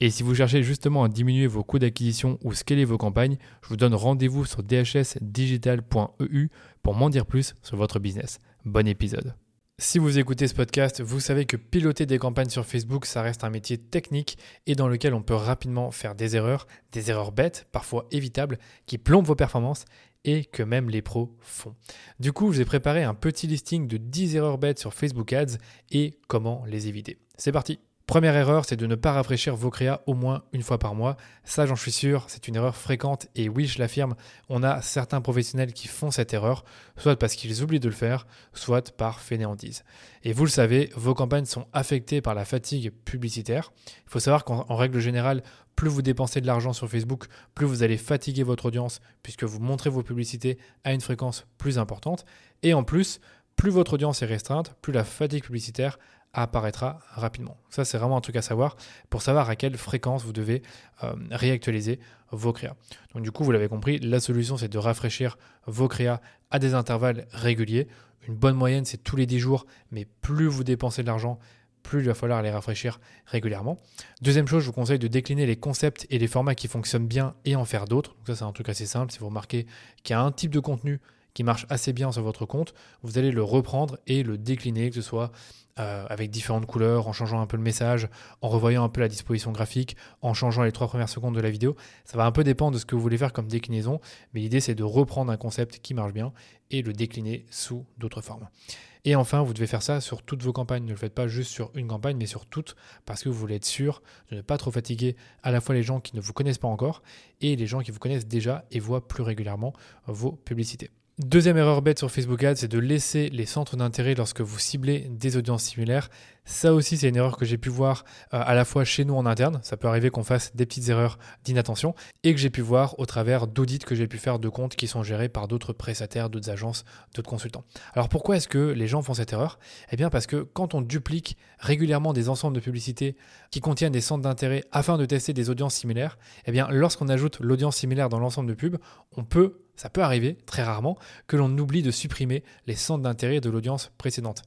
Et si vous cherchez justement à diminuer vos coûts d'acquisition ou scaler vos campagnes, je vous donne rendez-vous sur dhsdigital.eu pour m'en dire plus sur votre business. Bon épisode. Si vous écoutez ce podcast, vous savez que piloter des campagnes sur Facebook, ça reste un métier technique et dans lequel on peut rapidement faire des erreurs, des erreurs bêtes, parfois évitables, qui plombent vos performances et que même les pros font. Du coup, je vous ai préparé un petit listing de 10 erreurs bêtes sur Facebook Ads et comment les éviter. C'est parti Première erreur, c'est de ne pas rafraîchir vos créas au moins une fois par mois. Ça, j'en suis sûr, c'est une erreur fréquente et oui, je l'affirme, on a certains professionnels qui font cette erreur, soit parce qu'ils oublient de le faire, soit par fainéantise. Et vous le savez, vos campagnes sont affectées par la fatigue publicitaire. Il faut savoir qu'en règle générale, plus vous dépensez de l'argent sur Facebook, plus vous allez fatiguer votre audience puisque vous montrez vos publicités à une fréquence plus importante. Et en plus, plus votre audience est restreinte, plus la fatigue publicitaire apparaîtra rapidement. Ça, c'est vraiment un truc à savoir pour savoir à quelle fréquence vous devez euh, réactualiser vos créas. Donc, du coup, vous l'avez compris, la solution, c'est de rafraîchir vos créas à des intervalles réguliers. Une bonne moyenne, c'est tous les 10 jours, mais plus vous dépensez de l'argent, plus il va falloir les rafraîchir régulièrement. Deuxième chose, je vous conseille de décliner les concepts et les formats qui fonctionnent bien et en faire d'autres. Donc ça, c'est un truc assez simple. Si vous remarquez qu'il y a un type de contenu qui marche assez bien sur votre compte, vous allez le reprendre et le décliner, que ce soit euh, avec différentes couleurs, en changeant un peu le message, en revoyant un peu la disposition graphique, en changeant les trois premières secondes de la vidéo. Ça va un peu dépendre de ce que vous voulez faire comme déclinaison, mais l'idée c'est de reprendre un concept qui marche bien et le décliner sous d'autres formes. Et enfin, vous devez faire ça sur toutes vos campagnes. Ne le faites pas juste sur une campagne, mais sur toutes, parce que vous voulez être sûr de ne pas trop fatiguer à la fois les gens qui ne vous connaissent pas encore et les gens qui vous connaissent déjà et voient plus régulièrement vos publicités. Deuxième erreur bête sur Facebook Ads, c'est de laisser les centres d'intérêt lorsque vous ciblez des audiences similaires. Ça aussi, c'est une erreur que j'ai pu voir euh, à la fois chez nous en interne. Ça peut arriver qu'on fasse des petites erreurs d'inattention et que j'ai pu voir au travers d'audits que j'ai pu faire de comptes qui sont gérés par d'autres prestataires, d'autres agences, d'autres consultants. Alors pourquoi est-ce que les gens font cette erreur? Eh bien parce que quand on duplique régulièrement des ensembles de publicités qui contiennent des centres d'intérêt afin de tester des audiences similaires, eh bien lorsqu'on ajoute l'audience similaire dans l'ensemble de pubs, on peut ça peut arriver, très rarement, que l'on oublie de supprimer les centres d'intérêt de l'audience précédente.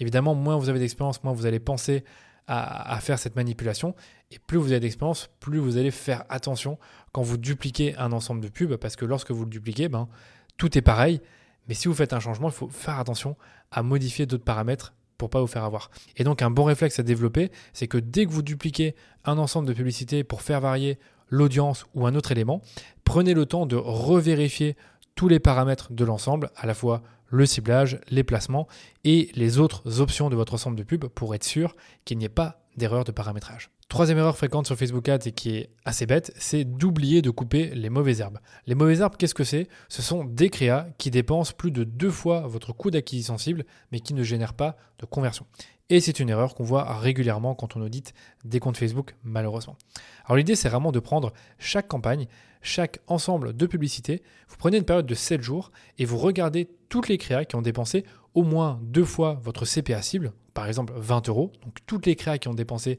Évidemment, moins vous avez d'expérience, moins vous allez penser à, faire cette manipulation. Et plus vous avez d'expérience, plus vous allez faire attention quand vous dupliquez un ensemble de pubs, parce que lorsque vous le dupliquez, ben, tout est pareil. Mais si vous faites un changement, il faut faire attention à modifier d'autres paramètres pour pas vous faire avoir. Et donc un bon réflexe à développer, c'est que dès que vous dupliquez un ensemble de publicités pour faire varier l'audience ou un autre élément, prenez le temps de revérifier tous les paramètres de l'ensemble, à la fois le ciblage, les placements et les autres options de votre ensemble de pubs pour être sûr qu'il n'y ait pas d'erreur de paramétrage. Troisième erreur fréquente sur Facebook Ads et qui est assez bête, c'est d'oublier de couper les mauvaises herbes. Les mauvaises herbes, qu'est-ce que c'est? Ce sont des créas qui dépensent plus de deux fois votre coût d'acquisition cible, mais qui ne génèrent pas de conversion. Et c'est une erreur qu'on voit régulièrement quand on audite des comptes Facebook, malheureusement. Alors l'idée, c'est vraiment de prendre chaque campagne, chaque ensemble de publicités, vous prenez une période de 7 jours et vous regardez toutes les créas qui ont dépensé au moins deux fois votre CPA cible, par exemple 20 euros. Donc toutes les créas qui ont dépensé,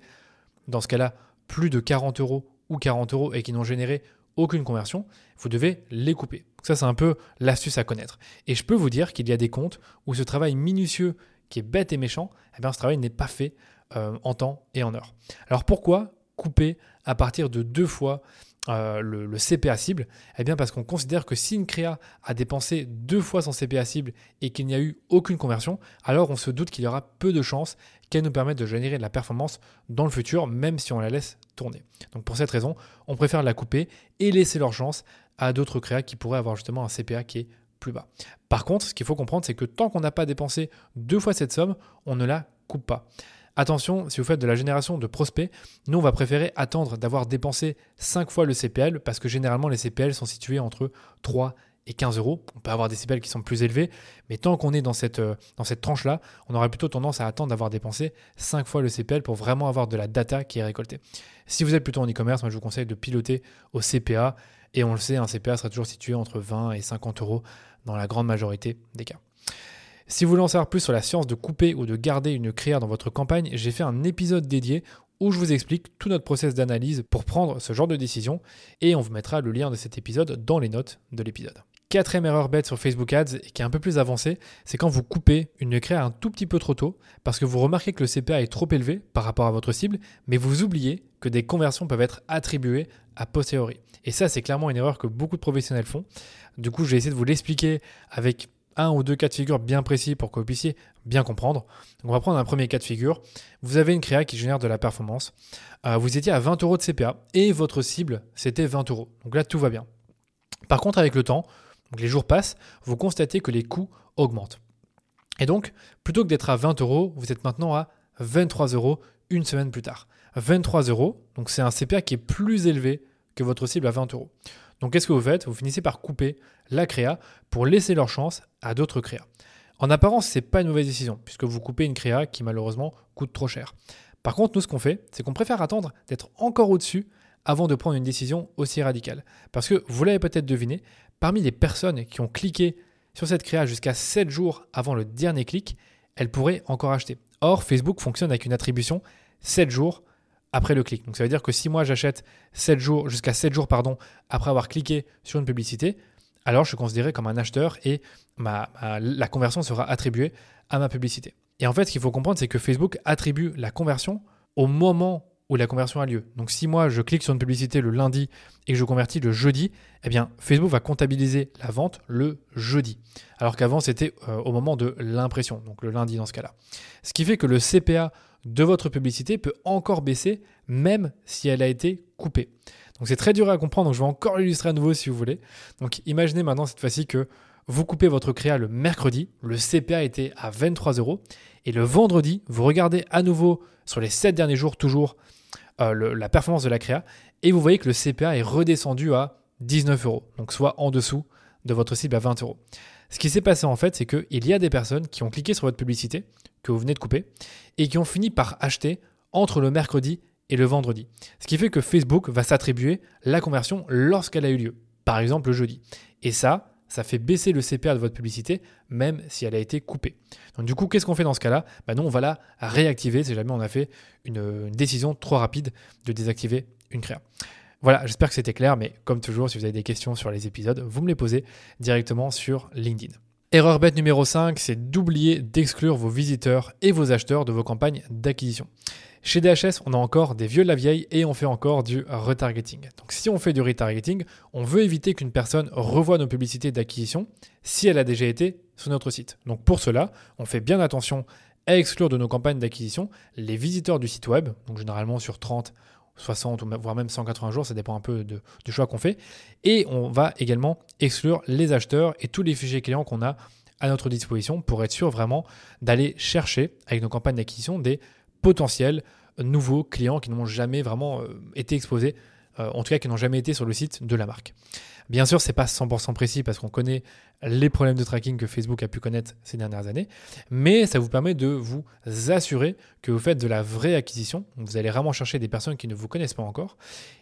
dans ce cas-là, plus de 40 euros ou 40 euros et qui n'ont généré aucune conversion, vous devez les couper. Ça, c'est un peu l'astuce à connaître. Et je peux vous dire qu'il y a des comptes où ce travail minutieux qui est bête et méchant, eh bien, ce travail n'est pas fait euh, en temps et en heure. Alors pourquoi couper à partir de deux fois euh, le, CPA cible Eh bien parce qu'on considère que si une créa a dépensé deux fois son CPA cible et qu'il n'y a eu aucune conversion, alors on se doute qu'il y aura peu de chances qu'elle nous permette de générer de la performance dans le futur, même si on la laisse tourner. Donc pour cette raison, on préfère la couper et laisser leur chance à d'autres créas qui pourraient avoir justement un CPA qui est plus bas. Par contre, ce qu'il faut comprendre, c'est que tant qu'on n'a pas dépensé deux fois cette somme, on ne la coupe pas. Attention, si vous faites de la génération de prospects, nous on va préférer attendre d'avoir dépensé 5 fois le CPL parce que généralement les CPL sont situés entre 3 et 15 euros. On peut avoir des CPL qui sont plus élevés, mais tant qu'on est dans cette, euh, dans cette tranche-là, on aurait plutôt tendance à attendre d'avoir dépensé 5 fois le CPL pour vraiment avoir de la data qui est récoltée. Si vous êtes plutôt en e-commerce, moi je vous conseille de piloter au CPA, et on le sait, un CPA sera toujours situé entre 20 et 50 euros dans la grande majorité des cas. Si vous voulez en savoir plus sur la science de couper ou de garder une créa dans votre campagne, j'ai fait un épisode dédié où je vous explique tout notre process d'analyse pour prendre ce genre de décision et on vous mettra le lien de cet épisode dans les notes de l'épisode. Quatrième erreur bête sur Facebook Ads et qui est un peu plus avancée, c'est quand vous coupez une créa un tout petit peu trop tôt parce que vous remarquez que le CPA est trop élevé par rapport à votre cible, mais vous oubliez que des conversions peuvent être attribuées à posteriori. Et ça, c'est clairement une erreur que beaucoup de professionnels font. Du coup, je vais essayer de vous l'expliquer avec un ou deux cas de figure bien précis pour que vous puissiez bien comprendre. on va prendre un premier cas de figure. Vous avez une créa qui génère de la performance. Euh, vous étiez à 20 euros de CPA et votre cible, c'était 20 euros. Donc là, tout va bien. Par contre, avec le temps, les jours passent, vous constatez que les coûts augmentent. Et donc, plutôt que d'être à 20 euros, vous êtes maintenant à 23 euros une semaine plus tard. 23 euros, donc c'est un CPA qui est plus élevé que votre cible à 20 euros. Donc qu'est-ce que vous faites? Vous finissez par couper la créa pour laisser leur chance à d'autres créas. En apparence, ce n'est pas une mauvaise décision, puisque vous coupez une créa qui malheureusement coûte trop cher. Par contre, nous, ce qu'on fait, c'est qu'on préfère attendre d'être encore au-dessus avant de prendre une décision aussi radicale. Parce que, vous l'avez peut-être deviné, parmi les personnes qui ont cliqué sur cette créa jusqu'à 7 jours avant le dernier clic, elles pourraient encore acheter. Or, Facebook fonctionne avec une attribution 7 jours après le clic. Donc ça veut dire que si moi j'achète 7 jours, jusqu'à 7 jours pardon, après avoir cliqué sur une publicité, alors je suis considéré comme un acheteur et la conversion sera attribuée à ma publicité. Et en fait, ce qu'il faut comprendre, c'est que Facebook attribue la conversion au moment où la conversion a lieu. Donc si moi je clique sur une publicité le lundi et que je convertis le jeudi, eh bien Facebook va comptabiliser la vente le jeudi. Alors qu'avant c'était euh, au moment de l'impression, donc le lundi dans ce cas-là. Ce qui fait que le CPA de votre publicité peut encore baisser même si elle a été coupée. Donc c'est très dur à comprendre, donc je vais encore l'illustrer à nouveau si vous voulez. Donc imaginez maintenant cette fois-ci que vous coupez votre créa le mercredi, le CPA était à 23 euros, et le vendredi, vous regardez à nouveau sur les 7 derniers jours toujours euh, la performance de la créa, et vous voyez que le CPA est redescendu à 19 euros, donc soit en dessous de votre cible à 20 euros. Ce qui s'est passé en fait, c'est qu'il y a des personnes qui ont cliqué sur votre publicité, que vous venez de couper, et qui ont fini par acheter entre le mercredi et le vendredi. Ce qui fait que Facebook va s'attribuer la conversion lorsqu'elle a eu lieu, par exemple le jeudi. Et ça, ça fait baisser le CPA de votre publicité, même si elle a été coupée. Donc du coup, qu'est-ce qu'on fait dans ce cas-là? Bah, Nous, on va la réactiver si jamais on a fait une, une décision trop rapide de désactiver une créa. Voilà, j'espère que c'était clair, mais comme toujours, si vous avez des questions sur les épisodes, vous me les posez directement sur LinkedIn. Erreur bête numéro 5, c'est d'oublier d'exclure vos visiteurs et vos acheteurs de vos campagnes d'acquisition. Chez DHS, on a encore des vieux de la vieille et on fait encore du retargeting. Donc si on fait du retargeting, on veut éviter qu'une personne revoie nos publicités d'acquisition si elle a déjà été sur notre site. Donc pour cela, on fait bien attention à exclure de nos campagnes d'acquisition les visiteurs du site web, donc généralement sur 30 60 ou voire même 180 jours, ça dépend un peu du choix qu'on fait. Et on va également exclure les acheteurs et tous les fichiers clients qu'on a à notre disposition pour être sûr vraiment d'aller chercher avec nos campagnes d'acquisition des potentiels nouveaux clients qui n'ont jamais vraiment euh, été exposés, euh, en tout cas qui n'ont jamais été sur le site de la marque. Bien sûr, c'est pas 100% précis parce qu'on connaît les problèmes de tracking que Facebook a pu connaître ces dernières années, mais ça vous permet de vous assurer que vous faites de la vraie acquisition. Vous allez vraiment chercher des personnes qui ne vous connaissent pas encore,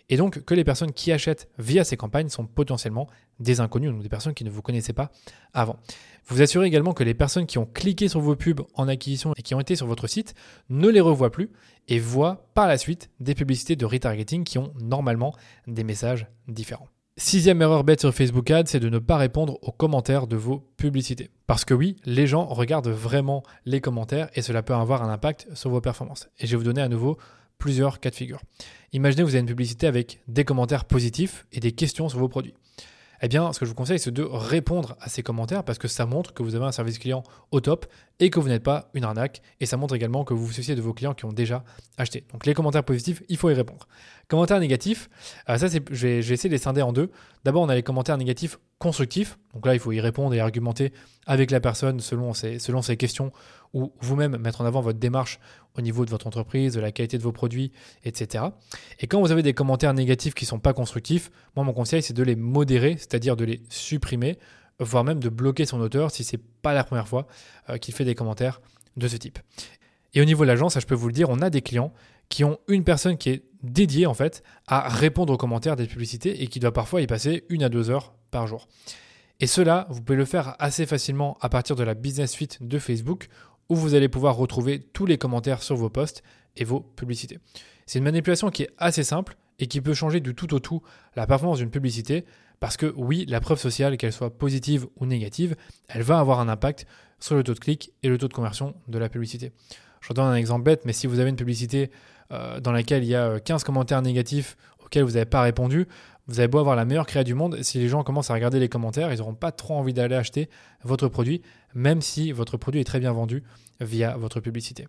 et donc que les personnes qui achètent via ces campagnes sont potentiellement des inconnus, donc des personnes qui ne vous connaissaient pas avant. Vous vous assurez également que les personnes qui ont cliqué sur vos pubs en acquisition et qui ont été sur votre site ne les revoient plus et voient par la suite des publicités de retargeting qui ont normalement des messages différents. Sixième erreur bête sur Facebook Ads, c'est de ne pas répondre aux commentaires de vos publicités. Parce que oui, les gens regardent vraiment les commentaires et cela peut avoir un impact sur vos performances. Et je vais vous donner à nouveau plusieurs cas de figure. Imaginez que vous avez une publicité avec des commentaires positifs et des questions sur vos produits. Eh bien, ce que je vous conseille, c'est de répondre à ces commentaires parce que ça montre que vous avez un service client au top et que vous n'êtes pas une arnaque. Et ça montre également que vous vous souciez de vos clients qui ont déjà acheté. Donc les commentaires positifs, il faut y répondre. Commentaires négatifs, euh, ça c'est, je vais, de les scinder en deux. D'abord, on a les commentaires négatifs constructifs. Donc là, il faut y répondre et argumenter avec la personne selon ses, selon ses questions ou vous-même mettre en avant votre démarche au niveau de votre entreprise, de la qualité de vos produits, etc. Et quand vous avez des commentaires négatifs qui ne sont pas constructifs, moi mon conseil c'est de les modérer, c'est-à-dire de les supprimer, voire même de bloquer son auteur si c'est pas la première fois euh, qu'il fait des commentaires de ce type. Et au niveau de l'agence, je peux vous le dire, on a des clients qui ont une personne qui est dédiée en fait à répondre aux commentaires des publicités et qui doit parfois y passer une à deux heures par jour. Et cela, vous pouvez le faire assez facilement à partir de la Business Suite de Facebook où vous allez pouvoir retrouver tous les commentaires sur vos posts et vos publicités. C'est une manipulation qui est assez simple et qui peut changer du tout au tout la performance d'une publicité parce que oui, la preuve sociale, qu'elle soit positive ou négative, elle va avoir un impact sur le taux de clic et le taux de conversion de la publicité. Je donne un exemple bête, mais si vous avez une publicité euh, dans laquelle il y a 15 commentaires négatifs auxquels vous n'avez pas répondu, vous avez beau avoir la meilleure créa du monde, si les gens commencent à regarder les commentaires, ils n'auront pas trop envie d'aller acheter votre produit, même si votre produit est très bien vendu via votre publicité.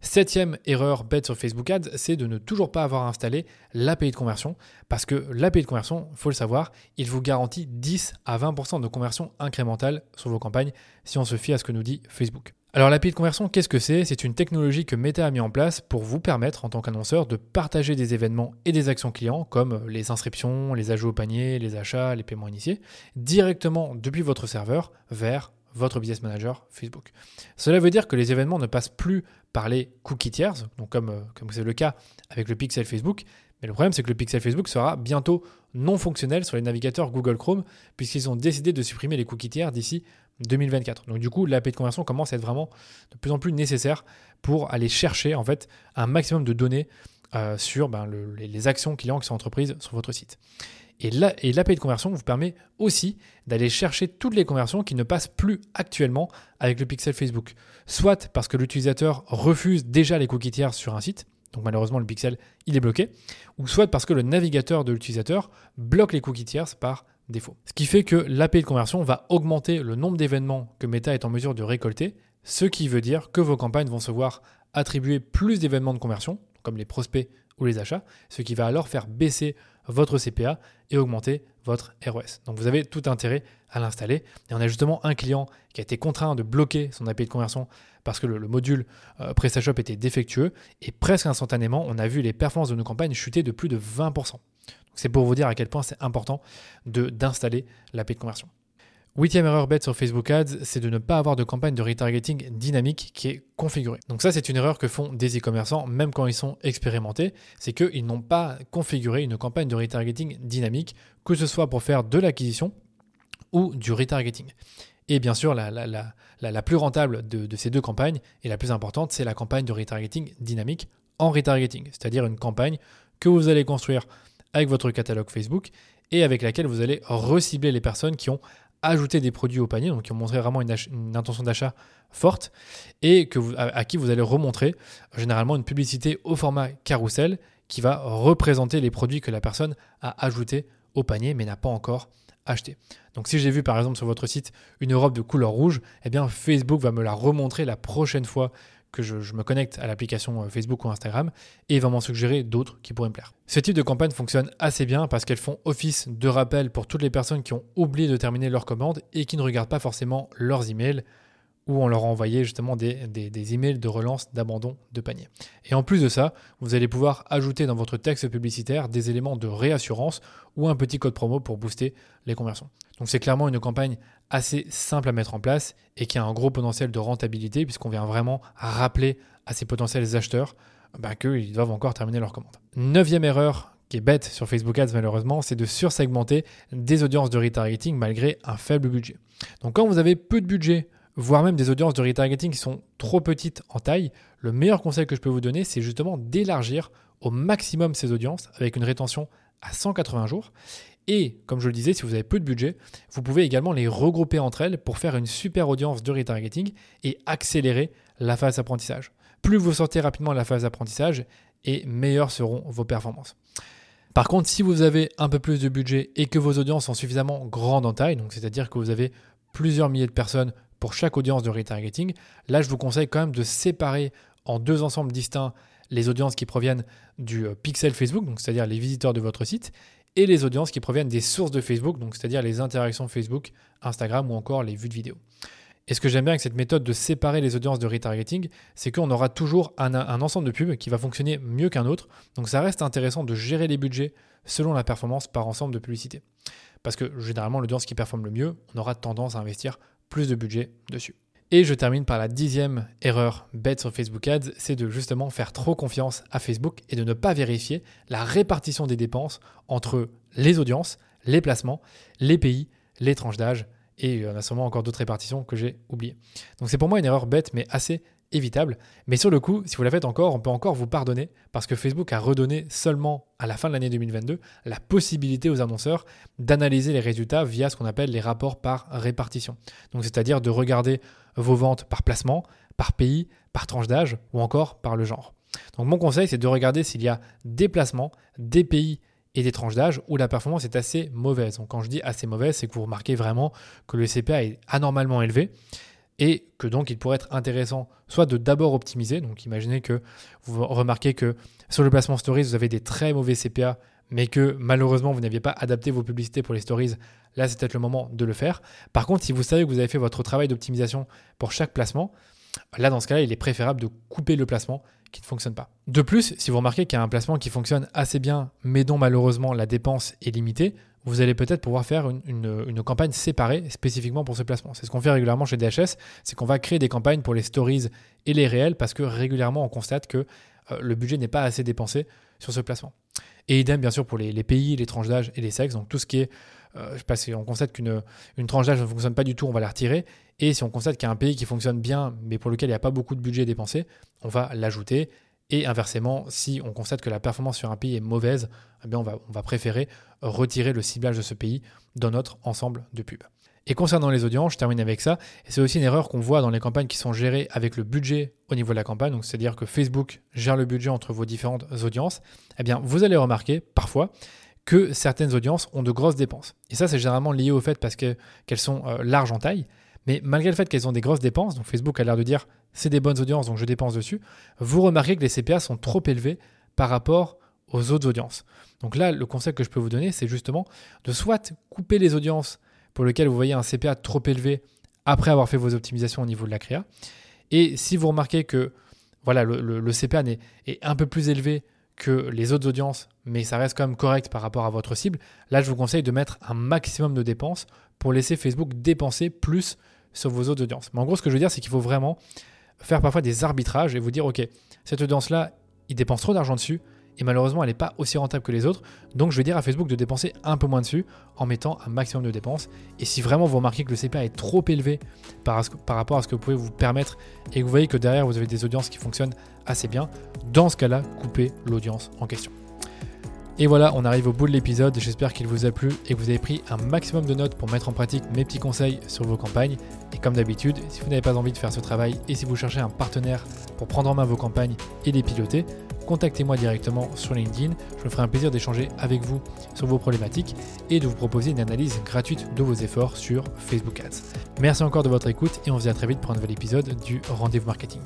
Septième erreur bête sur Facebook Ads, c'est de ne toujours pas avoir installé l'API de conversion. Parce que l'API de conversion, il faut le savoir, il vous garantit 10 à 20% de conversion incrémentale sur vos campagnes si on se fie à ce que nous dit Facebook. Alors l'API de conversion, qu'est-ce que c'est? C'est une technologie que Meta a mis en place pour vous permettre en tant qu'annonceur de partager des événements et des actions clients comme les inscriptions, les ajouts au panier, les achats, les paiements initiés, directement depuis votre serveur vers votre business manager Facebook. Cela veut dire que les événements ne passent plus par les cookies tiers, euh, comme c'est le cas avec le pixel Facebook, mais le problème c'est que le pixel Facebook sera bientôt non fonctionnel sur les navigateurs Google Chrome puisqu'ils ont décidé de supprimer les cookies tiers d'ici 2024. Donc du coup, l'API de conversion commence à être vraiment de plus en plus nécessaire pour aller chercher en fait un maximum de données euh, sur ben, les actions clients qui sont entreprises sur votre site. Et l'API de conversion vous permet aussi d'aller chercher toutes les conversions qui ne passent plus actuellement avec le pixel Facebook. Soit parce que l'utilisateur refuse déjà les cookies tiers sur un site, donc malheureusement le pixel il est bloqué, ou soit parce que le navigateur de l'utilisateur bloque les cookies tiers par défaut. Ce qui fait que l'API de conversion va augmenter le nombre d'événements que Meta est en mesure de récolter, ce qui veut dire que vos campagnes vont se voir attribuer plus d'événements de conversion, comme les prospects ou les achats, ce qui va alors faire baisser votre CPA et augmenter votre ROS. Donc vous avez tout intérêt à l'installer. Et on a justement un client qui a été contraint de bloquer son API de conversion parce que le, module euh, PrestaShop était défectueux et presque instantanément, on a vu les performances de nos campagnes chuter de plus de 20%. C'est pour vous dire à quel point c'est important d'installer l'API de conversion. Huitième erreur bête sur Facebook Ads, c'est de ne pas avoir de campagne de retargeting dynamique qui est configurée. Donc ça, c'est une erreur que font des e-commerçants, même quand ils sont expérimentés, c'est qu'ils n'ont pas configuré une campagne de retargeting dynamique, que ce soit pour faire de l'acquisition ou du retargeting. Et bien sûr, la, la, plus rentable de, de, ces deux campagnes et la plus importante, c'est la campagne de retargeting dynamique en retargeting, c'est-à-dire une campagne que vous allez construire avec votre catalogue Facebook et avec laquelle vous allez recibler les personnes qui ont ajouter des produits au panier, donc qui ont montré vraiment une, intention d'achat forte, et à, qui vous allez remontrer généralement une publicité au format carrousel qui va représenter les produits que la personne a ajoutés au panier mais n'a pas encore acheté. Donc si j'ai vu par exemple sur votre site une robe de couleur rouge, eh bien Facebook va me la remontrer la prochaine fois que je, me connecte à l'application euh, Facebook ou Instagram et il va m'en suggérer d'autres qui pourraient me plaire. Ce type de campagne fonctionne assez bien parce qu'elles font office de rappel pour toutes les personnes qui ont oublié de terminer leur commande et qui ne regardent pas forcément leurs emails où on leur a envoyé justement des, des, emails de relance d'abandon de panier. Et en plus de ça, vous allez pouvoir ajouter dans votre texte publicitaire des éléments de réassurance ou un petit code promo pour booster les conversions. Donc c'est clairement une campagne assez simple à mettre en place et qui a un gros potentiel de rentabilité puisqu'on vient vraiment rappeler à ces potentiels acheteurs bah, qu'ils doivent encore terminer leur commande. Neuvième erreur qui est bête sur Facebook Ads malheureusement, c'est de sursegmenter des audiences de retargeting malgré un faible budget. Donc quand vous avez peu de budget voire même des audiences de retargeting qui sont trop petites en taille, le meilleur conseil que je peux vous donner, c'est justement d'élargir au maximum ces audiences avec une rétention à 180 jours. Et comme je le disais, si vous avez peu de budget, vous pouvez également les regrouper entre elles pour faire une super audience de retargeting et accélérer la phase d'apprentissage. Plus vous sortez rapidement de la phase d'apprentissage, et meilleures seront vos performances. Par contre, si vous avez un peu plus de budget et que vos audiences sont suffisamment grandes en taille, c'est-à-dire que vous avez plusieurs milliers de personnes pour chaque audience de retargeting. Là, je vous conseille quand même de séparer en deux ensembles distincts les audiences qui proviennent du euh, pixel Facebook, c'est-à-dire les visiteurs de votre site, et les audiences qui proviennent des sources de Facebook, donc c'est-à-dire les interactions Facebook, Instagram ou encore les vues de vidéos. Et ce que j'aime bien avec cette méthode de séparer les audiences de retargeting, c'est qu'on aura toujours un, un, ensemble de pubs qui va fonctionner mieux qu'un autre. Donc ça reste intéressant de gérer les budgets selon la performance par ensemble de publicité. Parce que généralement, l'audience qui performe le mieux, on aura tendance à investir plus de budget dessus. Et je termine par la dixième erreur bête sur Facebook Ads, c'est de justement faire trop confiance à Facebook et de ne pas vérifier la répartition des dépenses entre les audiences, les placements, les pays, les tranches d'âge, et il y en a sûrement encore d'autres répartitions que j'ai oubliées. Donc c'est pour moi une erreur bête mais assez évitable. Mais sur le coup, si vous la faites encore, on peut encore vous pardonner parce que Facebook a redonné seulement à la fin de l'année 2022 la possibilité aux annonceurs d'analyser les résultats via ce qu'on appelle les rapports par répartition. Donc c'est-à-dire de regarder vos ventes par placement, par pays, par tranche d'âge ou encore par le genre. Donc mon conseil, c'est de regarder s'il y a des placements, des pays et des tranches d'âge où la performance est assez mauvaise. Donc quand je dis assez mauvaise, c'est que vous remarquez vraiment que le CPA est anormalement élevé et que donc il pourrait être intéressant soit de d'abord optimiser, donc imaginez que vous remarquez que sur le placement stories, vous avez des très mauvais CPA, mais que malheureusement vous n'aviez pas adapté vos publicités pour les stories, là c'est peut-être le moment de le faire. Par contre, si vous savez que vous avez fait votre travail d'optimisation pour chaque placement, là dans ce cas-là, il est préférable de couper le placement qui ne fonctionne pas. De plus, si vous remarquez qu'il y a un placement qui fonctionne assez bien, mais dont malheureusement la dépense est limitée, vous allez peut-être pouvoir faire une, campagne séparée spécifiquement pour ce placement. C'est ce qu'on fait régulièrement chez DHS, c'est qu'on va créer des campagnes pour les stories et les réels parce que régulièrement on constate que euh, le budget n'est pas assez dépensé sur ce placement. Et idem bien sûr pour les, pays, les tranches d'âge et les sexes, donc tout ce qui est, euh, je sais pas si on constate qu'une une tranche d'âge ne fonctionne pas du tout, on va la retirer. Et si on constate qu'il y a un pays qui fonctionne bien mais pour lequel il n'y a pas beaucoup de budget dépensé, on va l'ajouter et inversement, si on constate que la performance sur un pays est mauvaise, eh on, va, préférer retirer le ciblage de ce pays dans notre ensemble de pubs. Et concernant les audiences, je termine avec ça, et c'est aussi une erreur qu'on voit dans les campagnes qui sont gérées avec le budget au niveau de la campagne, c'est-à-dire que Facebook gère le budget entre vos différentes audiences, eh bien vous allez remarquer parfois que certaines audiences ont de grosses dépenses. Et ça c'est généralement lié au fait parce qu'elles sont euh, larges en taille, mais malgré le fait qu'elles ont des grosses dépenses, donc Facebook a l'air de dire c'est des bonnes audiences, donc je dépense dessus, vous remarquez que les CPA sont trop élevés par rapport aux autres audiences. Donc là, le conseil que je peux vous donner, c'est justement de soit couper les audiences pour lesquelles vous voyez un CPA trop élevé après avoir fait vos optimisations au niveau de la créa. Et si vous remarquez que voilà, le, CPA est, est, un peu plus élevé que les autres audiences, mais ça reste quand même correct par rapport à votre cible, là je vous conseille de mettre un maximum de dépenses pour laisser Facebook dépenser plus sur vos autres audiences. Mais en gros, ce que je veux dire, c'est qu'il faut vraiment faire parfois des arbitrages et vous dire, OK, cette audience-là, il dépense trop d'argent dessus et malheureusement, elle n'est pas aussi rentable que les autres. Donc, je vais dire à Facebook de dépenser un peu moins dessus en mettant un maximum de dépenses. Et si vraiment vous remarquez que le CPA est trop élevé par, par rapport à ce que vous pouvez vous permettre et que vous voyez que derrière vous avez des audiences qui fonctionnent assez bien, dans ce cas-là, coupez l'audience en question. Et voilà, on arrive au bout de l'épisode. J'espère qu'il vous a plu et que vous avez pris un maximum de notes pour mettre en pratique mes petits conseils sur vos campagnes. Et comme d'habitude, si vous n'avez pas envie de faire ce travail et si vous cherchez un partenaire pour prendre en main vos campagnes et les piloter, contactez-moi directement sur LinkedIn. Je me ferai un plaisir d'échanger avec vous sur vos problématiques et de vous proposer une analyse gratuite de vos efforts sur Facebook Ads. Merci encore de votre écoute et on se dit à très vite pour un nouvel épisode du Rendez-vous Marketing.